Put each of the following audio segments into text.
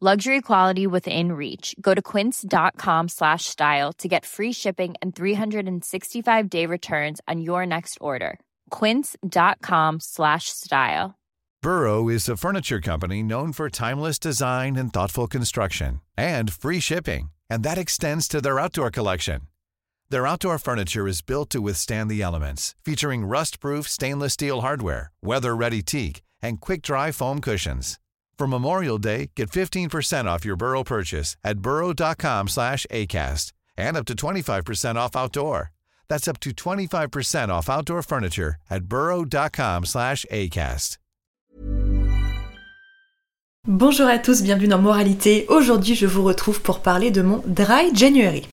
Luxury quality within reach. Go to quince.com slash style to get free shipping and 365 day returns on your next order. Quince.com slash style. Burrow is a furniture company known for timeless design and thoughtful construction and free shipping, and that extends to their outdoor collection. Their outdoor furniture is built to withstand the elements, featuring rust-proof stainless steel hardware, weather-ready teak, and quick-dry foam cushions. For Memorial Day, get 15% off your Burrow purchase at burrow.com slash ACAST and up to 25% off outdoor. That's up to 25% off outdoor furniture at burrow.com slash ACAST. Bonjour à tous, bienvenue dans Moralité. Aujourd'hui, je vous retrouve pour parler de mon Dry January.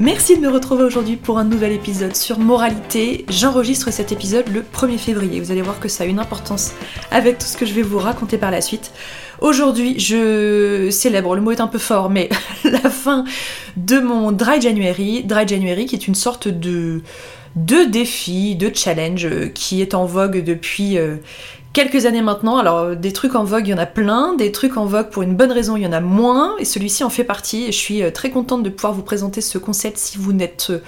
Merci de me retrouver aujourd'hui pour un nouvel épisode sur moralité. J'enregistre cet épisode le 1er février. Vous allez voir que ça a une importance avec tout ce que je vais vous raconter par la suite. Aujourd'hui, je célèbre, le mot est un peu fort, mais la fin de mon Dry January. Dry January qui est une sorte de, de défi, de challenge euh, qui est en vogue depuis euh, quelques années maintenant. Alors des trucs en vogue, il y en a plein, des trucs en vogue pour une bonne raison, il y en a moins, et celui-ci en fait partie. Et je suis euh, très contente de pouvoir vous présenter ce concept si vous n'êtes euh,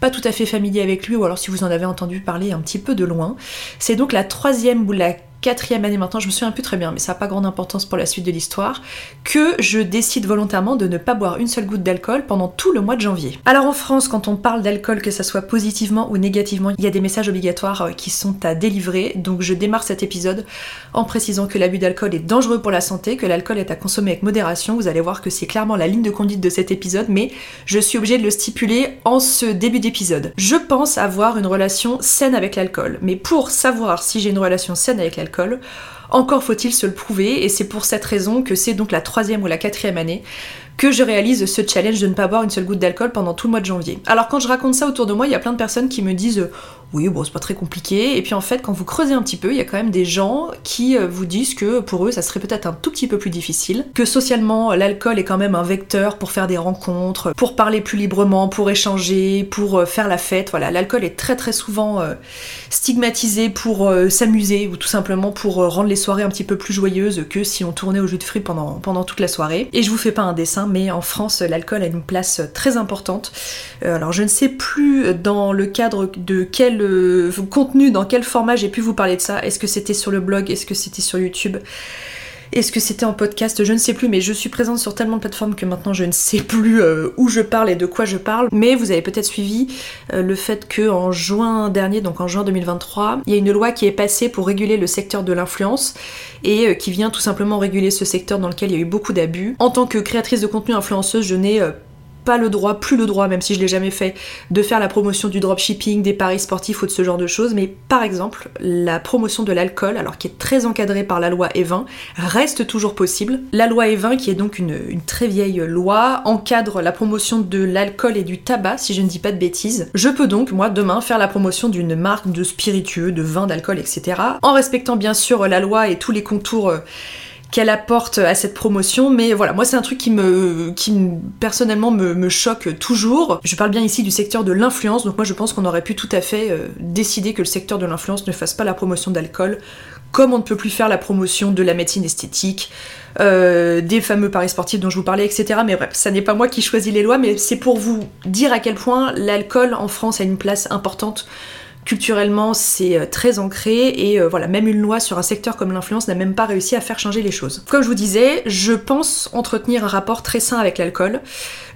pas tout à fait familier avec lui, ou alors si vous en avez entendu parler un petit peu de loin. C'est donc la troisième ou la quatrième année maintenant, je me souviens plus très bien, mais ça n'a pas grande importance pour la suite de l'histoire, que je décide volontairement de ne pas boire une seule goutte d'alcool pendant tout le mois de janvier. Alors en France, quand on parle d'alcool, que ça soit positivement ou négativement, il y a des messages obligatoires euh, qui sont à délivrer, donc je démarre cet épisode en précisant que l'abus d'alcool est dangereux pour la santé, que l'alcool est à consommer avec modération, vous allez voir que c'est clairement la ligne de conduite de cet épisode, mais je suis obligée de le stipuler en ce début d'épisode. Je pense avoir une relation saine avec l'alcool, mais pour savoir si j'ai une relation saine avec l'alcool, encore faut-il se le prouver, et c'est pour cette raison que c'est donc la troisième ou la quatrième année que je réalise ce challenge de ne pas boire une seule goutte d'alcool pendant tout le mois de janvier. Alors quand je raconte ça autour de moi, il y a plein de personnes qui me disent oui, bon, c'est pas très compliqué. Et puis en fait, quand vous creusez un petit peu, il y a quand même des gens qui euh, vous disent que pour eux, ça serait peut-être un tout petit peu plus difficile, que socialement, l'alcool est quand même un vecteur pour faire des rencontres, pour parler plus librement, pour échanger, pour euh, faire la fête. Voilà, l'alcool est très très souvent euh, stigmatisé pour s'amuser ou tout simplement pour rendre les soirées un petit peu plus joyeuses que si on tournait au jus de fruits pendant, pendant toute la soirée. Et je vous fais pas un dessin, mais en France, l'alcool a une place très importante. alors je ne sais plus dans le cadre de quel contenu, dans quel format j'ai pu vous parler de ça. Est-ce que c'était sur le blog? Est-ce que c'était sur YouTube? Est-ce que c'était en podcast? Je ne sais plus, mais je suis présente sur tellement de plateformes que maintenant je ne sais plus euh, où je parle et de quoi je parle. Mais vous avez peut-être suivi euh, le fait que en juin dernier, donc en juin 2023, il y a une loi qui est passée pour réguler le secteur de l'influence et euh, qui vient tout simplement réguler ce secteur dans lequel il y a eu beaucoup d'abus. En tant que créatrice de contenu influenceuse, je n'ai pas le droit, plus le droit, même si je l'ai jamais fait, de faire la promotion du dropshipping, des paris sportifs ou de ce genre de choses. Mais par exemple, la promotion de l'alcool, alors qui est très encadrée par la loi E20, reste toujours possible. La loi E20, qui est donc une, très vieille loi, encadre la promotion de l'alcool et du tabac, si je ne dis pas de bêtises. Je peux donc, moi, demain, faire la promotion d'une marque de spiritueux, de vin, d'alcool, etc. En respectant bien sûr la loi et tous les contours euh, qu'elle apporte à cette promotion. Mais voilà, moi c'est un truc qui me, qui personnellement me, choque toujours. Je parle bien ici du secteur de l'influence, donc moi je pense qu'on aurait pu tout à fait euh, décider que le secteur de l'influence ne fasse pas la promotion d'alcool, comme on ne peut plus faire la promotion de la médecine esthétique, euh, des fameux paris sportifs dont je vous parlais, etc. Mais bref, ça n'est pas moi qui choisis les lois, mais c'est pour vous dire à quel point l'alcool en France a une place importante culturellement c'est euh, très ancré et euh, voilà, même une loi sur un secteur comme l'influence n'a même pas réussi à faire changer les choses. Comme je vous disais, je pense entretenir un rapport très sain avec l'alcool.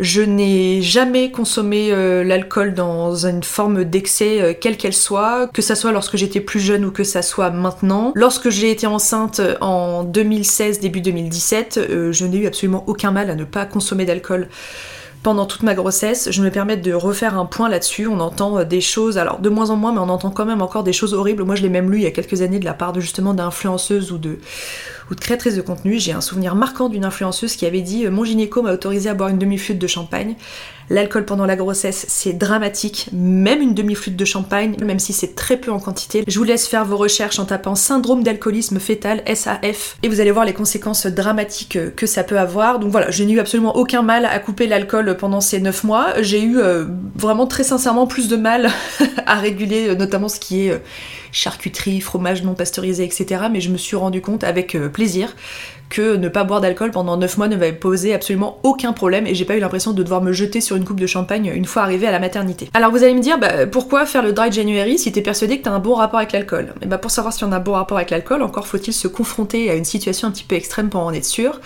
Je n'ai jamais consommé euh, l'alcool dans une forme d'excès quelle qu'elle soit, que ça soit lorsque j'étais plus jeune ou que ça soit maintenant. Lorsque j'ai été enceinte en 2016, début 2017, je n'ai eu absolument aucun mal à ne pas consommer d'alcool pendant toute ma grossesse. Je me permets de refaire un point là-dessus. On entend euh, des choses, alors de moins en moins, mais on entend quand même encore des choses horribles. Moi, je l'ai même lu il y a quelques années de la part de justement d'influenceuses ou de, ou de créatrices de contenu. J'ai un souvenir marquant d'une influenceuse qui avait dit euh, Mon gynéco m'a autorisé à boire une demi-flûte de champagne. L'alcool pendant la grossesse, c'est dramatique, même une demi-flûte de champagne, même si c'est très peu en quantité. Je vous laisse faire vos recherches en tapant syndrome d'alcoolisme fœtal, SAF, et vous allez voir les conséquences dramatiques que ça peut avoir. Donc voilà, je n'ai eu absolument aucun mal à couper l'alcool pendant ces 9 mois. J'ai eu euh, vraiment très sincèrement plus de mal à réguler euh, notamment ce qui est euh, charcuterie, fromage non pasteurisé, etc. Mais je me suis rendu compte avec plaisir que ne pas boire d'alcool pendant 9 mois ne m'avait posé absolument aucun problème et j'ai pas eu l'impression de devoir me jeter sur une coupe de champagne une fois arrivée à la maternité. Alors vous allez me dire, bah, pourquoi faire le dry January si t'es persuadé que t'as un bon rapport avec l'alcool? Et bah pour savoir si on a un bon rapport avec l'alcool, encore faut-il se confronter à une situation un petit peu extrême pour en être sûr.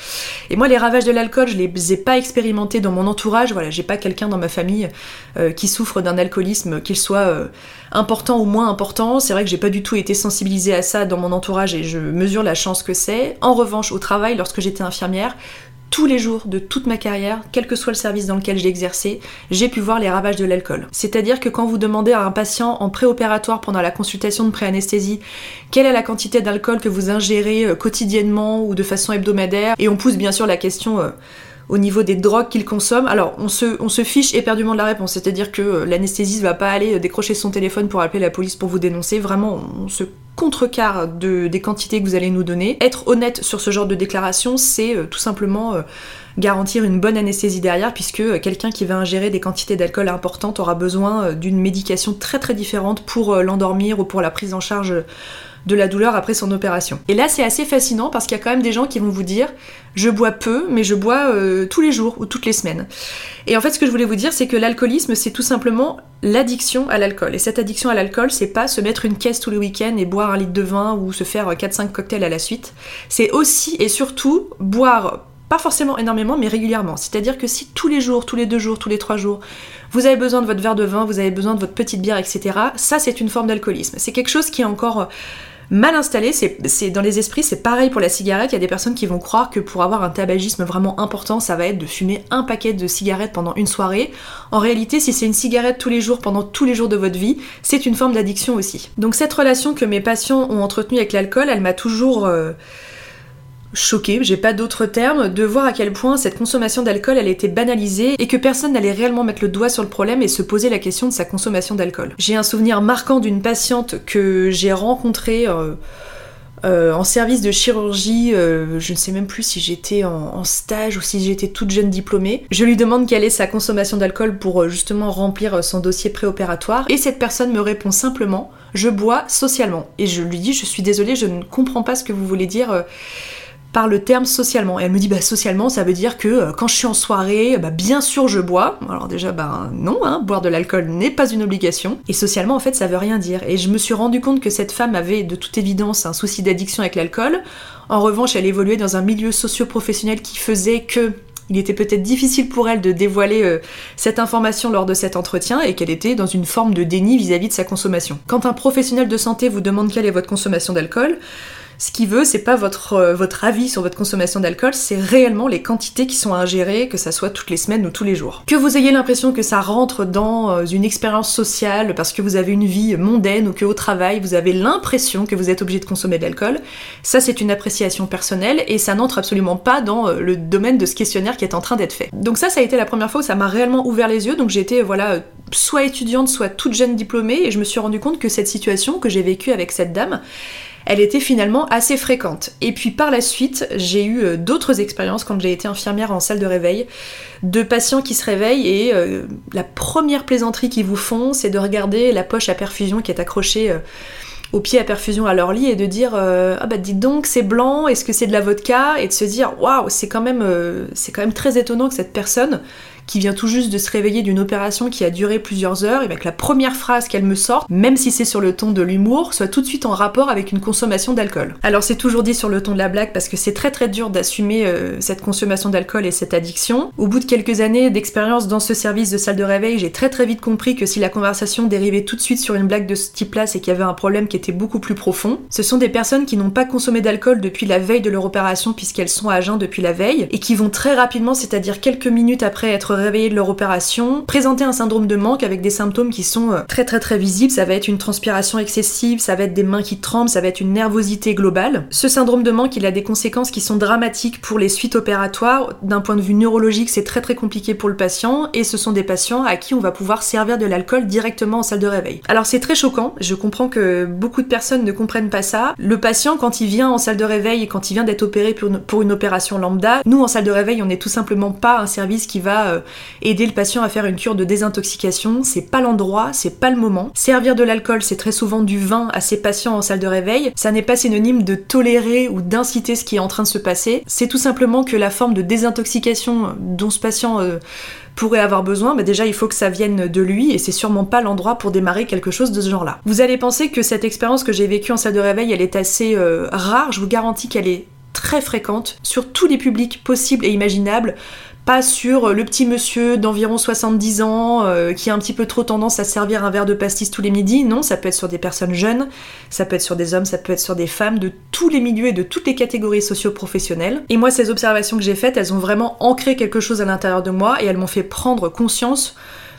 Et moi les ravages de l'alcool, je les ai pas expérimentés dans mon entourage, voilà, j'ai pas quelqu'un dans ma famille euh, qui souffre d'un alcoolisme, qu'il soit euh, important ou moins important. C'est vrai que j'ai pas du tout été sensibilisée à ça dans mon entourage et je mesure la chance que c'est. En revanche, au travail, lorsque j'étais infirmière, tous les jours de toute ma carrière, quel que soit le service dans lequel j'ai exercé, j'ai pu voir les ravages de l'alcool. C'est-à-dire que quand vous demandez à un patient en préopératoire pendant la consultation de préanesthésie quelle est la quantité d'alcool que vous ingérez euh, quotidiennement ou de façon hebdomadaire, et on pousse bien sûr la question euh, au niveau des drogues qu'il consomme. Alors, on se, fiche éperdument de la réponse, c'est-à-dire que euh, l'anesthésiste va pas aller euh, décrocher son téléphone pour appeler la police pour vous dénoncer. Vraiment, on se contrecarre de, des quantités que vous allez nous donner. Être honnête sur ce genre de déclaration, c'est euh, tout simplement garantir une bonne anesthésie derrière, puisque quelqu'un qui va ingérer des quantités d'alcool importantes aura besoin d'une médication très très différente pour l'endormir ou pour la prise en charge de la douleur après son opération. Et là, c'est assez fascinant parce qu'il y a quand même des gens qui vont vous dire je bois peu, mais je bois euh, tous les jours ou toutes les semaines. Et en fait, ce que je voulais vous dire, c'est que l'alcoolisme, c'est tout simplement l'addiction à l'alcool. Et cette addiction à l'alcool, c'est pas se mettre une caisse tous les week-ends et boire un litre de vin ou se faire 4-5 cocktails à la suite. C'est aussi et surtout boire pas forcément énormément, mais régulièrement. C'est-à-dire que si tous les jours, tous les deux jours, tous les trois jours, vous avez besoin de votre verre de vin, vous avez besoin de votre petite bière, etc., ça c'est une forme d'alcoolisme. C'est quelque chose qui est encore mal installé, c'est dans les esprits, c'est pareil pour la cigarette, il y a des personnes qui vont croire que pour avoir un tabagisme vraiment important, ça va être de fumer un paquet de cigarettes pendant une soirée. En réalité, si c'est une cigarette tous les jours pendant tous les jours de votre vie, c'est une forme d'addiction aussi. Donc cette relation que mes patients ont entretenue avec l'alcool, elle m'a toujours... Euh, choquée, j'ai pas d'autres termes, de voir à quel point cette consommation d'alcool elle était banalisée et que personne n'allait réellement mettre le doigt sur le problème et se poser la question de sa consommation d'alcool. J'ai un souvenir marquant d'une patiente que j'ai rencontrée euh, euh, en service de chirurgie, euh, je ne sais même plus si j'étais en, stage ou si j'étais toute jeune diplômée. Je lui demande quelle est sa consommation d'alcool pour justement remplir son dossier préopératoire et cette personne me répond simplement je bois socialement. Et je lui dis je suis désolée, je ne comprends pas ce que vous voulez dire par le terme socialement. Et elle me dit, bah socialement, ça veut dire que euh, quand je suis en soirée, bah bien sûr je bois. Alors déjà, bah non, hein, boire de l'alcool n'est pas une obligation. Et socialement, en fait, ça veut rien dire. Et je me suis rendu compte que cette femme avait de toute évidence un souci d'addiction avec l'alcool. En revanche, elle évoluait dans un milieu socio-professionnel qui faisait que il était peut-être difficile pour elle de dévoiler euh, cette information lors de cet entretien et qu'elle était dans une forme de déni vis à -vis de sa consommation. Quand un professionnel de santé vous demande quelle est votre consommation d'alcool, ce qu'il veut, c'est pas votre, euh, votre avis sur votre consommation d'alcool, c'est réellement les quantités qui sont ingérées, que ça soit toutes les semaines ou tous les jours. Que vous ayez l'impression que ça rentre dans euh, une expérience sociale parce que vous avez une vie mondaine ou que au travail vous avez l'impression que vous êtes obligé de consommer de l'alcool, ça c'est une appréciation personnelle et ça n'entre absolument pas dans euh, le domaine de ce questionnaire qui est en train d'être fait. Donc ça, ça a été la première fois où ça m'a réellement ouvert les yeux, donc j'étais voilà soit étudiante, soit toute jeune diplômée et je me suis rendu compte que cette situation que j'ai vécue avec cette dame, elle était finalement assez fréquente. Et puis par la suite, j'ai eu euh, d'autres expériences quand j'ai été infirmière en salle de réveil, de patients qui se réveillent et euh, la première plaisanterie qu'ils vous font, c'est de regarder la poche à perfusion qui est accrochée euh, au pied à perfusion à leur lit et de dire ah bah dites donc c'est blanc est-ce que c'est de la vodka? et de se dire waouh c'est quand même c'est quand même très étonnant que cette personne qui vient tout juste de se réveiller d'une opération qui a duré plusieurs heures, et bien que la première phrase qu'elle me sorte, même si c'est sur le ton de l'humour, soit tout de suite en rapport avec une consommation d'alcool. Alors c'est toujours dit sur le ton de la blague parce que c'est très très dur d'assumer euh, cette consommation d'alcool et cette addiction. Au bout de quelques années d'expérience dans ce service de salle de réveil, j'ai très très vite compris que si la conversation dérivait tout de suite sur une blague de ce type-là, c'est qu'il y avait un problème qui était beaucoup plus profond. Ce sont des personnes qui n'ont pas consommé d'alcool depuis la veille de leur opération puisqu'elles sont à jeun depuis la veille et qui vont très rapidement, c'est-à-dire quelques minutes après être réveillées de leur opération, présenter un syndrome de manque avec des symptômes qui sont euh, très très très visibles. Ça va être une transpiration excessive, ça va être des mains qui tremblent, ça va être une nervosité globale. Ce syndrome de manque, il a des conséquences qui sont dramatiques pour les suites opératoires. D'un point de vue neurologique, c'est très très compliqué pour le patient et ce sont des patients à qui on va pouvoir servir de l'alcool directement en salle de réveil. Alors c'est très choquant, je comprends que beaucoup de personnes ne comprennent pas ça. Le patient, quand il vient en salle de réveil et quand il vient d'être opéré pour une, opération lambda, nous en salle de réveil, on n'est tout simplement pas un service qui va euh, aider le patient à faire une cure de désintoxication. C'est pas l'endroit, c'est pas le moment. Servir de l'alcool, c'est très souvent du vin à ces patients en salle de réveil. Ça n'est pas synonyme de tolérer ou d'inciter ce qui est en train de se passer. C'est tout simplement que la forme de désintoxication dont ce patient euh, pourrait avoir besoin, mais déjà il faut que ça vienne de lui et c'est sûrement pas l'endroit pour démarrer quelque chose de ce genre-là. Vous allez penser que cette expérience que j'ai vécue en salle de réveil, elle est assez euh, rare, je vous garantis qu'elle est très fréquente sur tous les publics possibles et imaginables pas sur le petit monsieur d'environ 70 ans euh, qui a un petit peu trop tendance à servir un verre de pastis tous les midis. Non, ça peut être sur des personnes jeunes, ça peut être sur des hommes, ça peut être sur des femmes de tous les milieux et de toutes les catégories socio-professionnelles. Et moi, ces observations que j'ai faites, elles ont vraiment ancré quelque chose à l'intérieur de moi et elles m'ont fait prendre conscience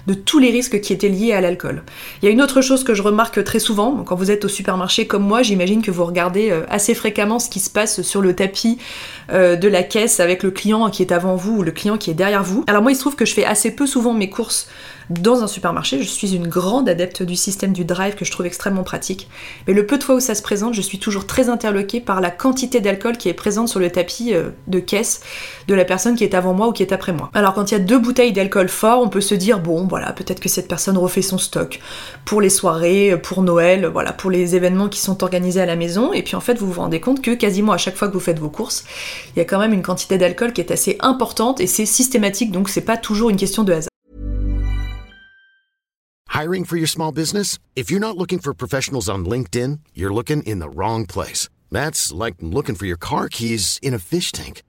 de tous les risques qui étaient liés à l'alcool. Il y a une autre chose que je remarque très souvent, quand vous êtes au supermarché comme moi, j'imagine que vous regardez euh, assez fréquemment ce qui se passe sur le tapis euh, de la caisse avec le client qui est avant vous ou le client qui est derrière vous. Alors moi il se trouve que je fais assez peu souvent mes courses dans un supermarché. Je suis une grande adepte du système du drive que je trouve extrêmement pratique. Mais le peu de fois où ça se présente, je suis toujours très interloquée par la quantité d'alcool qui est présente sur le tapis euh, de caisse de la personne qui est avant moi ou qui est après moi. Alors quand il y a deux bouteilles d'alcool fort, on peut se dire bon peut-être que cette personne refait son stock pour les soirées, pour Noël, voilà, pour les événements qui sont organisés à la maison. Et puis en fait, vous vous rendez compte que quasiment à chaque fois que vous faites vos courses, il y a quand même une quantité d'alcool qui est assez importante et c'est systématique, donc c'est pas toujours une question de hasard. Hiring for your small business? If you're not looking for professionals on LinkedIn, you're looking in the wrong place. That's like looking for your car keys in a fish tank.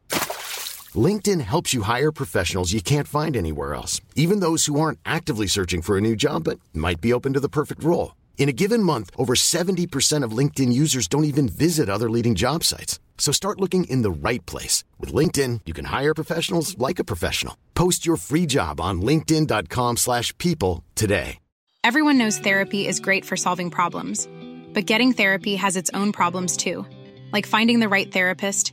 LinkedIn helps you hire professionals you can't find anywhere else, even those who aren't actively searching for a new job but might be open to the perfect role. In a given month, over 70% of LinkedIn users don't even visit other leading job sites. So start looking in the right place. With LinkedIn, you can hire professionals like a professional. Post your free job on linkedin.com slash people today. Everyone knows therapy is great for solving problems. But getting therapy has its own problems too. Like finding the right therapist,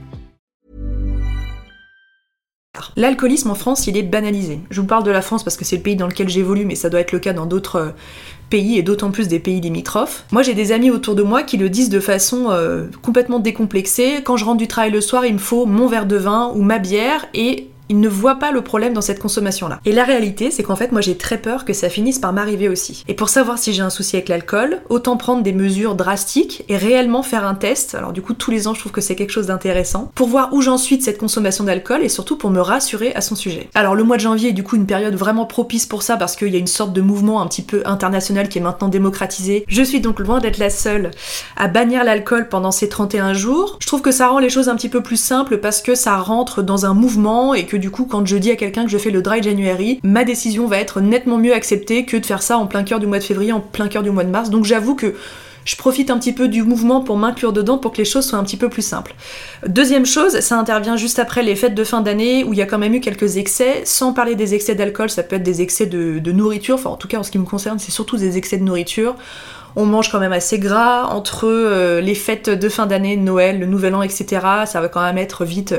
L'alcoolisme en France, il est banalisé. Je vous parle de la France parce que c'est le pays dans lequel j'évolue, mais ça doit être le cas dans d'autres euh, pays et d'autant plus des pays limitrophes. Moi, j'ai des amis autour de moi qui le disent de façon euh, complètement décomplexée. Quand je rentre du travail le soir, il me faut mon verre de vin ou ma bière et il ne voit pas le problème dans cette consommation-là. Et la réalité, c'est qu'en fait, moi j'ai très peur que ça finisse par m'arriver aussi. Et pour savoir si j'ai un souci avec l'alcool, autant prendre des mesures drastiques et réellement faire un test. Alors du coup, tous les ans, je trouve que c'est quelque chose d'intéressant pour voir où j'en suis de cette consommation d'alcool et surtout pour me rassurer à son sujet. Alors le mois de janvier est du coup une période vraiment propice pour ça parce qu'il y a une sorte de mouvement un petit peu international qui est maintenant démocratisé. Je suis donc loin d'être la seule à bannir l'alcool pendant ces 31 jours. Je trouve que ça rend les choses un petit peu plus simples parce que ça rentre dans un mouvement et que du coup, quand je dis à quelqu'un que je fais le dry January, ma décision va être nettement mieux acceptée que de faire ça en plein cœur du mois de février, en plein cœur du mois de mars. Donc j'avoue que je profite un petit peu du mouvement pour m'inclure dedans pour que les choses soient un petit peu plus simples. Deuxième chose, ça intervient juste après les fêtes de fin d'année où il y a quand même eu quelques excès. Sans parler des excès d'alcool, ça peut être des excès de, nourriture. Enfin, en tout cas, en ce qui me concerne, c'est surtout des excès de nourriture. On mange quand même assez gras entre euh, les fêtes de fin d'année, Noël, le Nouvel An, etc. Ça va quand même être vite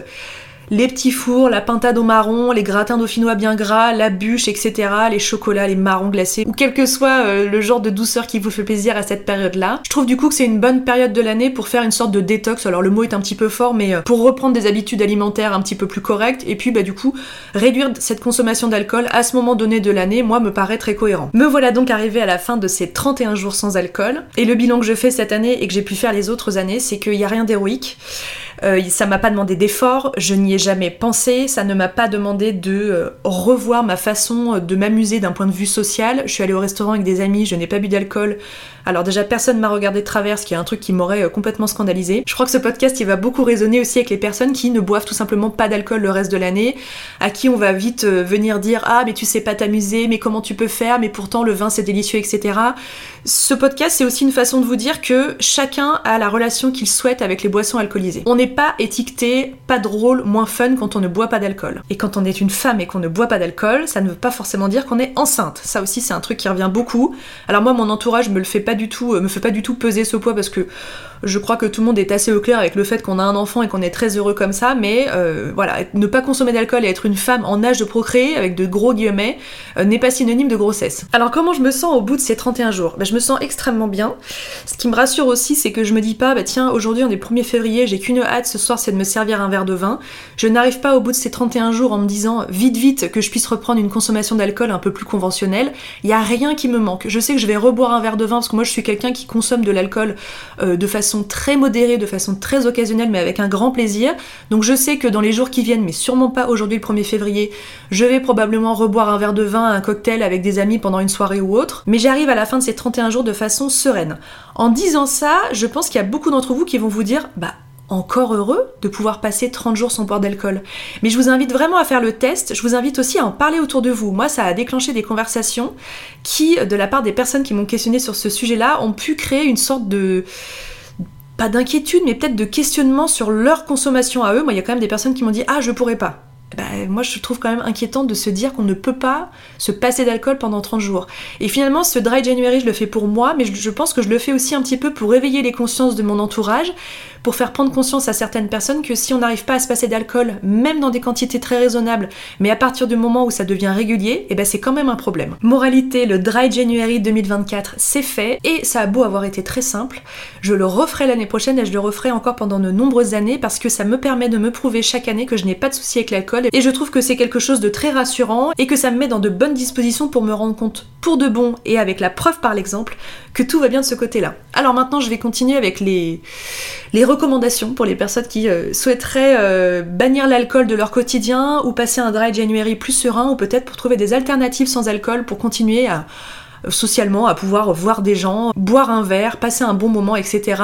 les petits fours, la pintade au marron, les gratins dauphinois bien gras, la bûche, etc., les chocolats, les marrons glacés, ou quel que soit euh, le genre de douceur qui vous fait plaisir à cette période-là. Je trouve du coup que c'est une bonne période de l'année pour faire une sorte de détox. Alors le mot est un petit peu fort, mais euh, pour reprendre des habitudes alimentaires un petit peu plus correctes, et puis bah du coup réduire cette consommation d'alcool à ce moment donné de l'année, moi me paraît très cohérent. Me voilà donc arrivé à la fin de ces 31 jours sans alcool, et le bilan que je fais cette année et que j'ai pu faire les autres années, c'est qu'il n'y a rien d'héroïque. Euh, ça m'a pas demandé d'effort, je n'y ai jamais pensé, ça ne m'a pas demandé de euh, revoir ma façon de m'amuser d'un point de vue social. Je suis allée au restaurant avec des amis, je n'ai pas bu d'alcool, alors déjà, personne m'a regardé de travers, ce qui est un truc qui m'aurait euh, complètement scandalisé. Je crois que ce podcast, il va beaucoup résonner aussi avec les personnes qui ne boivent tout simplement pas d'alcool le reste de l'année, à qui on va vite euh, venir dire ah mais tu sais pas t'amuser, mais comment tu peux faire, mais pourtant le vin c'est délicieux, etc. Ce podcast, c'est aussi une façon de vous dire que chacun a la relation qu'il souhaite avec les boissons alcoolisées. On n'est pas étiqueté pas drôle, moins fun quand on ne boit pas d'alcool. Et quand on est une femme et qu'on ne boit pas d'alcool, ça ne veut pas forcément dire qu'on est enceinte. Ça aussi, c'est un truc qui revient beaucoup. Alors moi, mon entourage me le fait pas du tout, euh, me fait pas du tout peser ce poids parce que je crois que tout le monde est assez au clair avec le fait qu'on a un enfant et qu'on est très heureux comme ça, mais euh, voilà, ne pas consommer d'alcool et être une femme en âge de procréer, avec de gros guillemets, euh, n'est pas synonyme de grossesse. Alors comment je me sens au bout de ces 31 jours? Bah, Je me sens extrêmement bien. Ce qui me rassure aussi, c'est que je me dis pas, bah tiens, aujourd'hui on est 1er février, j'ai qu'une hâte ce soir, c'est de me servir un verre de vin. Je n'arrive pas au bout de ces 31 jours en me disant vite vite que je puisse reprendre une consommation d'alcool un peu plus conventionnelle. Il y a rien qui me manque. Je sais que je vais reboire un verre de vin parce que moi je suis quelqu'un qui consomme de l'alcool euh, de façon très modérée, de façon très occasionnelle, mais avec un grand plaisir. Donc je sais que dans les jours qui viennent, mais sûrement pas aujourd'hui le 1er février, je vais probablement reboire un verre de vin, un cocktail avec des amis pendant une soirée ou autre. Mais j'arrive à la fin de ces 31 jours de façon sereine. En disant ça, je pense qu'il y a beaucoup d'entre vous qui vont vous dire, bah encore heureux de pouvoir passer 30 jours sans boire d'alcool. Mais je vous invite vraiment à faire le test, je vous invite aussi à en parler autour de vous. Moi, ça a déclenché des conversations qui, de la part des personnes qui m'ont questionné sur ce sujet-là, ont pu créer une sorte de pas d'inquiétude, mais peut-être de questionnement sur leur consommation à eux. Moi, il y a quand même des personnes qui m'ont dit Ah, je pourrais pas. Bah, moi je trouve quand même inquiétant de se dire qu'on ne peut pas se passer d'alcool pendant 30 jours. Et finalement, ce dry January, je le fais pour moi, mais je, pense que je le fais aussi un petit peu pour réveiller les consciences de mon entourage, pour faire prendre conscience à certaines personnes que si on n'arrive pas à se passer d'alcool, même dans des quantités très raisonnables, mais à partir du moment où ça devient régulier, et eh ben c'est quand même un problème. Moralité, le dry January 2024, c'est fait, et ça a beau avoir été très simple, je le referai l'année prochaine et je le referai encore pendant de nombreuses années parce que ça me permet de me prouver chaque année que je n'ai pas de souci avec l'alcool et je trouve que c'est quelque chose de très rassurant et que ça me met dans de bonnes dispositions pour me rendre compte pour de bon et avec la preuve par l'exemple que tout va bien de ce côté-là. Alors maintenant je vais continuer avec les, recommandations pour les personnes qui euh, souhaiteraient euh, bannir l'alcool de leur quotidien ou passer un dry January plus serein ou peut-être pour trouver des alternatives sans alcool pour continuer à socialement, à pouvoir voir des gens, boire un verre, passer un bon moment, etc.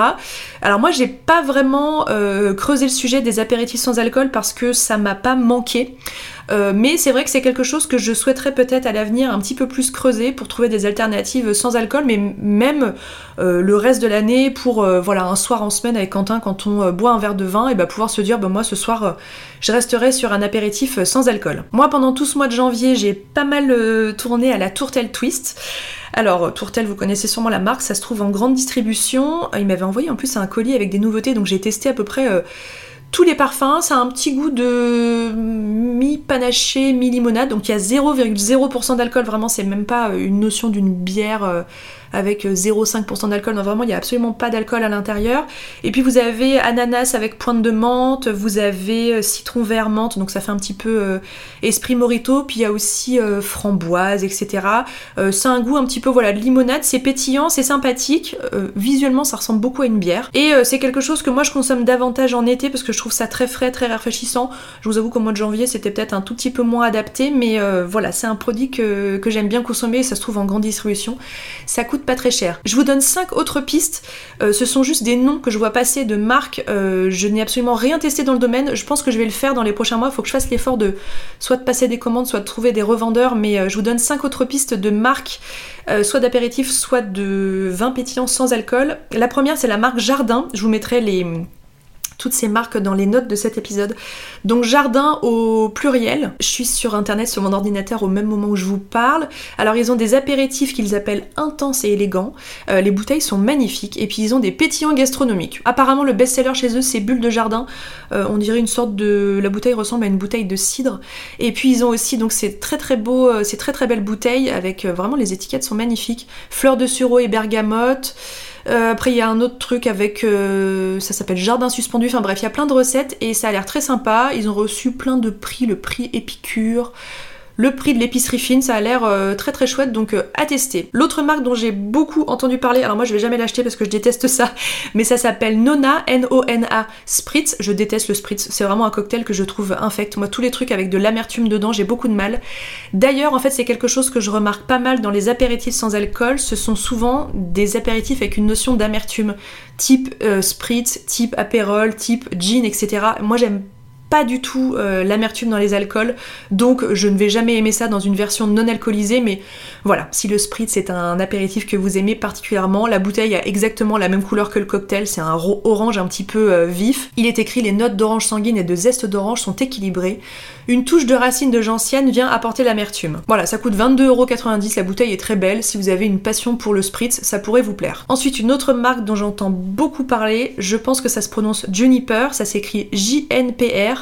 Alors moi, j'ai pas vraiment euh, creusé le sujet des apéritifs sans alcool parce que ça m'a pas manqué. Euh, mais c'est vrai que c'est quelque chose que je souhaiterais peut-être à l'avenir un petit peu plus creuser pour trouver des alternatives sans alcool, mais même euh, le reste de l'année pour voilà un soir en semaine avec Quentin quand on boit un verre de vin et bah pouvoir se dire bah moi ce soir je resterai sur un apéritif sans alcool. Moi pendant tout ce mois de janvier j'ai pas mal tourné à la tourtelle twist. Alors, Tourtel, vous connaissez sûrement la marque, ça se trouve en grande distribution. Il m'avait envoyé en plus un colis avec des nouveautés, donc j'ai testé à peu près euh, tous les parfums. Ça a un petit goût de mi-panaché, mi-limonade, donc il y a 0,0% d'alcool, vraiment, c'est même pas une notion d'une bière. Euh, avec 0,5% euh, d'alcool. Non, vraiment, il n'y a absolument pas d'alcool à l'intérieur. Et puis vous avez ananas avec pointe de menthe, vous avez euh, citron vert menthe, donc ça fait un petit peu euh, esprit morito. Puis il y a aussi framboise, etc. c'est un goût un petit peu voilà de limonade, c'est pétillant, c'est sympathique. visuellement, ça ressemble beaucoup à une bière. Et c'est quelque chose que moi je consomme davantage en été parce que je trouve ça très frais, très rafraîchissant. Je vous avoue qu'au mois de janvier, c'était peut-être un tout petit peu moins adapté, mais voilà, c'est un produit que, que j'aime bien consommer. Ça se trouve en grande distribution. Ça coûte pas très cher. Je vous donne 5 autres pistes. Euh, ce sont juste des noms que je vois passer de marques. Euh, je n'ai absolument rien testé dans le domaine. Je pense que je vais le faire dans les prochains mois. Il faut que je fasse l'effort de soit de passer des commandes, soit de trouver des revendeurs. Mais euh, je vous donne 5 autres pistes de marques, soit d'apéritifs, soit de vins pétillants sans alcool. La première, c'est la marque Jardin. Je vous mettrai les toutes ces marques dans les notes de cet épisode. Donc jardin au pluriel. Je suis sur internet sur mon ordinateur au même moment où je vous parle. Alors ils ont des apéritifs qu'ils appellent intenses et élégants. Euh, les bouteilles sont magnifiques et puis ils ont des pétillants gastronomiques. Apparemment le best-seller chez eux c'est Bulle de jardin. Euh, on dirait une sorte de la bouteille ressemble à une bouteille de cidre. Et puis ils ont aussi donc c'est très très beau, c'est très très belle bouteille avec vraiment les étiquettes sont magnifiques. Fleurs de sureau et bergamote. Euh, après, il y a un autre truc avec. Euh, ça s'appelle Jardin suspendu. Enfin bref, il y a plein de recettes et ça a l'air très sympa. Ils ont reçu plein de prix le prix Épicure, le prix de l'épicerie fine, ça a l'air euh, très très chouette, donc euh, à tester. L'autre marque dont j'ai beaucoup entendu parler, alors moi je vais jamais l'acheter parce que je déteste ça, mais ça s'appelle Nona, N-O-N-A Spritz. Je déteste le Spritz, c'est vraiment un cocktail que je trouve infect. Moi tous les trucs avec de l'amertume dedans, j'ai beaucoup de mal. D'ailleurs, en fait, c'est quelque chose que je remarque pas mal dans les apéritifs sans alcool, ce sont souvent des apéritifs avec une notion d'amertume, type euh, Spritz, type apérol, type gin, etc. Moi j'aime pas du tout euh, l'amertume dans les alcools, donc je ne vais jamais aimer ça dans une version non alcoolisée, mais voilà, si le spritz c'est un apéritif que vous aimez particulièrement, la bouteille a exactement la même couleur que le cocktail, c'est un orange un petit peu euh, vif. Il est écrit les notes d'orange sanguine et de zeste d'orange sont équilibrées. Une touche de racine de gentiane vient apporter l'amertume. Voilà, ça coûte 22,90€, la bouteille est très belle, si vous avez une passion pour le spritz, ça pourrait vous plaire. Ensuite, une autre marque dont j'entends beaucoup parler, je pense que ça se prononce Juniper, ça s'écrit J-N-P-R,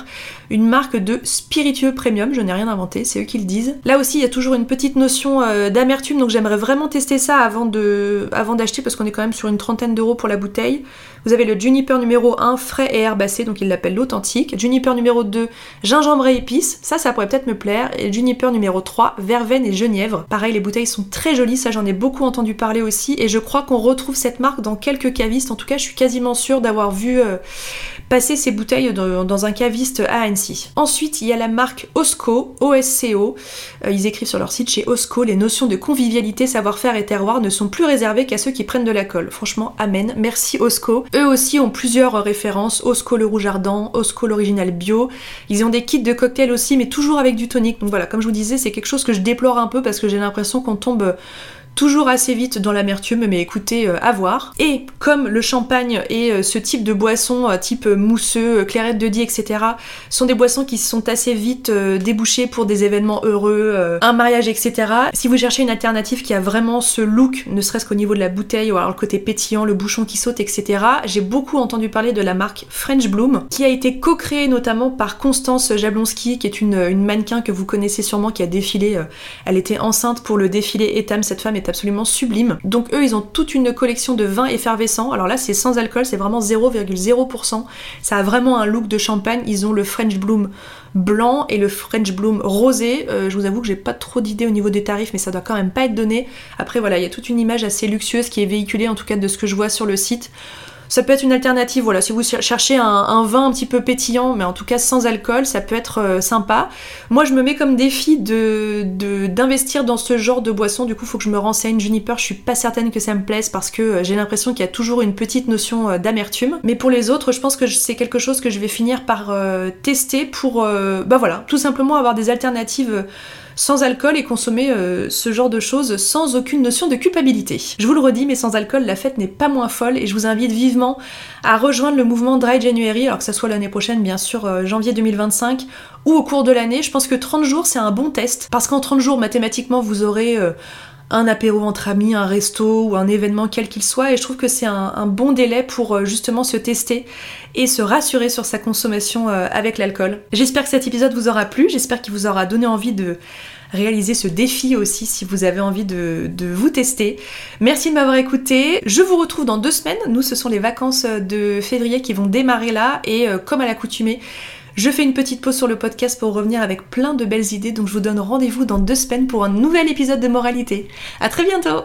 une marque de spiritueux premium, je n'ai rien inventé, c'est eux qui le disent. Là aussi, il y a toujours une petite notion euh, d'amertume, donc j'aimerais vraiment tester ça avant d'acheter parce qu'on est quand même sur une trentaine d'euros pour la bouteille. Vous avez le Juniper numéro 1 frais et herbacé, donc il l'appelle l'authentique. Juniper numéro 2 gingembre et épices, ça ça pourrait peut-être me plaire. Et Juniper numéro 3 verveine et genièvre. Pareil, les bouteilles sont très jolies, ça j'en ai beaucoup entendu parler aussi. Et je crois qu'on retrouve cette marque dans quelques cavistes. En tout cas, je suis quasiment sûre d'avoir vu euh, passer ces bouteilles dans, un caviste à Annecy. Ensuite, il y a la marque Osco, OSCO. Euh, ils écrivent sur leur site chez Osco les notions de convivialité, savoir-faire et terroir ne sont plus réservées qu'à ceux qui prennent de la colle. Franchement, amen. Merci Osco. Eux aussi ont plusieurs références, Osco le rouge ardent, Osco l'original bio. Ils ont des kits de cocktails aussi, mais toujours avec du tonique. Donc voilà, comme je vous disais, c'est quelque chose que je déplore un peu parce que j'ai l'impression qu'on tombe toujours assez vite dans l'amertume, mais écoutez, euh, à voir. Et comme le champagne et euh, ce type de boissons, euh, type mousseux, clairette de Die, etc., sont des boissons qui sont assez vite débouchées pour des événements heureux, un mariage, etc., si vous cherchez une alternative qui a vraiment ce look, ne serait-ce qu'au niveau de la bouteille, ou alors le côté pétillant, le bouchon qui saute, etc., j'ai beaucoup entendu parler de la marque French Bloom, qui a été co-créée notamment par Constance Jablonski, qui est une, une mannequin que vous connaissez sûrement, qui a défilé, elle était enceinte pour le défilé Etam, cette femme est absolument sublime. Donc eux, ils ont toute une collection de vins effervescents. Alors là, c'est sans alcool, c'est vraiment 0,0%. Ça a vraiment un look de champagne. Ils ont le French Bloom blanc et le French Bloom rosé. Euh, je vous avoue que j'ai pas trop d'idées au niveau des tarifs, mais ça doit quand même pas être donné. Après voilà, il y a toute une image assez luxueuse qui est véhiculée, en tout cas de ce que je vois sur le site. Ça peut être une alternative, voilà, si vous cherchez un, vin un petit peu pétillant, mais en tout cas sans alcool, ça peut être euh, sympa. Moi, je me mets comme défi de d'investir dans ce genre de boisson, du coup, il faut que je me renseigne. Juniper, je suis pas certaine que ça me plaise parce que euh, j'ai l'impression qu'il y a toujours une petite notion euh, d'amertume. Mais pour les autres, je pense que c'est quelque chose que je vais finir par tester pour, bah voilà, tout simplement avoir des alternatives sans alcool et consommer euh, ce genre de choses sans aucune notion de culpabilité. Je vous le redis, mais sans alcool, la fête n'est pas moins folle et je vous invite vivement à rejoindre le mouvement Dry January, alors que ça soit l'année prochaine, bien sûr, euh, janvier 2025, ou au cours de l'année. Je pense que 30 jours, c'est un bon test, parce qu'en 30 jours, mathématiquement, vous aurez... Euh, un apéro entre amis, un resto ou un événement quel qu'il soit et je trouve que c'est un, bon délai pour justement se tester et se rassurer sur sa consommation avec l'alcool. J'espère que cet épisode vous aura plu, j'espère qu'il vous aura donné envie de réaliser ce défi aussi si vous avez envie de, vous tester. Merci de m'avoir écouté. Je vous retrouve dans deux semaines. Nous, ce sont les vacances de février qui vont démarrer là et euh, comme à l'accoutumée, je fais une petite pause sur le podcast pour revenir avec plein de belles idées, donc je vous donne rendez-vous dans deux semaines pour un nouvel épisode de Moralité. À très bientôt